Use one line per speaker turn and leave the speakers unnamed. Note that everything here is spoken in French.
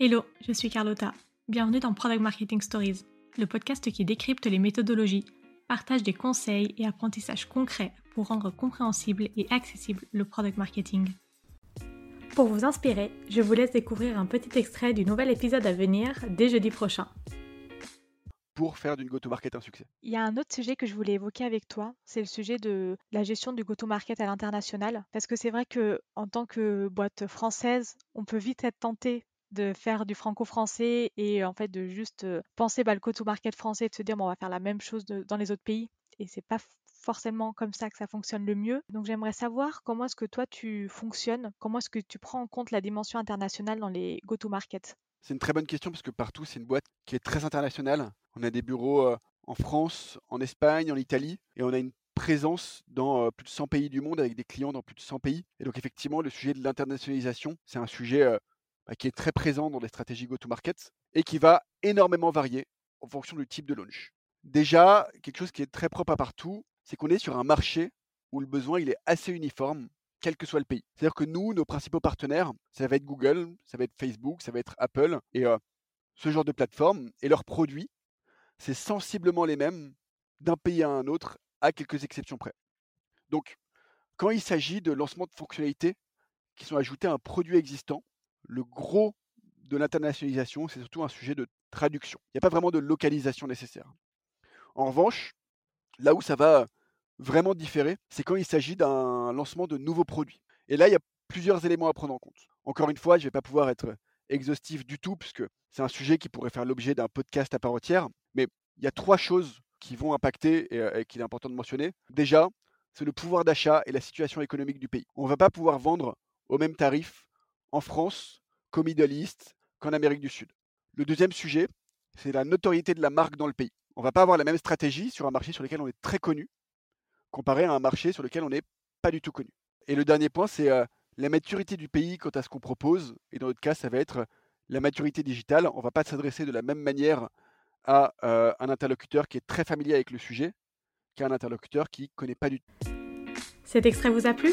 Hello, je suis Carlotta. Bienvenue dans Product Marketing Stories, le podcast qui décrypte les méthodologies, partage des conseils et apprentissages concrets pour rendre compréhensible et accessible le product marketing. Pour vous inspirer, je vous laisse découvrir un petit extrait du nouvel épisode à venir dès jeudi prochain.
Pour faire d'une go-to-market un succès.
Il y a un autre sujet que je voulais évoquer avec toi, c'est le sujet de la gestion du go-to-market à l'international. Parce que c'est vrai que en tant que boîte française, on peut vite être tenté de faire du franco-français et en fait de juste penser bah, le go-to-market français et de se dire bon, on va faire la même chose dans les autres pays et c'est pas forcément comme ça que ça fonctionne le mieux. Donc j'aimerais savoir comment est-ce que toi tu fonctionnes, comment est-ce que tu prends en compte la dimension internationale dans les go-to-market
C'est une très bonne question parce que partout c'est une boîte qui est très internationale. On a des bureaux en France, en Espagne, en Italie et on a une présence dans plus de 100 pays du monde avec des clients dans plus de 100 pays. Et donc effectivement le sujet de l'internationalisation c'est un sujet bah, qui est très présent dans les stratégies go-to-market et qui va énormément varier en fonction du type de launch. Déjà, quelque chose qui est très propre à partout, c'est qu'on est sur un marché où le besoin est assez uniforme, quel que soit le pays. C'est-à-dire que nous, nos principaux partenaires, ça va être Google, ça va être Facebook, ça va être Apple, et ce genre de plateforme, et leurs produits, c'est sensiblement les mêmes d'un pays à un autre, à quelques exceptions près. Donc, quand il s'agit de lancement de fonctionnalités qui sont ajoutées à un produit existant, le gros de l'internationalisation, c'est surtout un sujet de traduction. Il n'y a pas vraiment de localisation nécessaire. En revanche, là où ça va vraiment différer, c'est quand il s'agit d'un lancement de nouveaux produits. Et là, il y a plusieurs éléments à prendre en compte. Encore une fois, je ne vais pas pouvoir être exhaustif du tout, puisque c'est un sujet qui pourrait faire l'objet d'un podcast à part entière. Mais il y a trois choses qui vont impacter et, et qu'il est important de mentionner. Déjà, c'est le pouvoir d'achat et la situation économique du pays. On ne va pas pouvoir vendre au même tarif en France qu'au Middle East, qu'en Amérique du Sud. Le deuxième sujet, c'est la notoriété de la marque dans le pays. On ne va pas avoir la même stratégie sur un marché sur lequel on est très connu, comparé à un marché sur lequel on n'est pas du tout connu. Et le dernier point, c'est euh, la maturité du pays quant à ce qu'on propose. Et dans notre cas, ça va être la maturité digitale. On ne va pas s'adresser de la même manière à euh, un interlocuteur qui est très familier avec le sujet qu'à un interlocuteur qui ne connaît pas du tout.
Cet extrait vous a plu?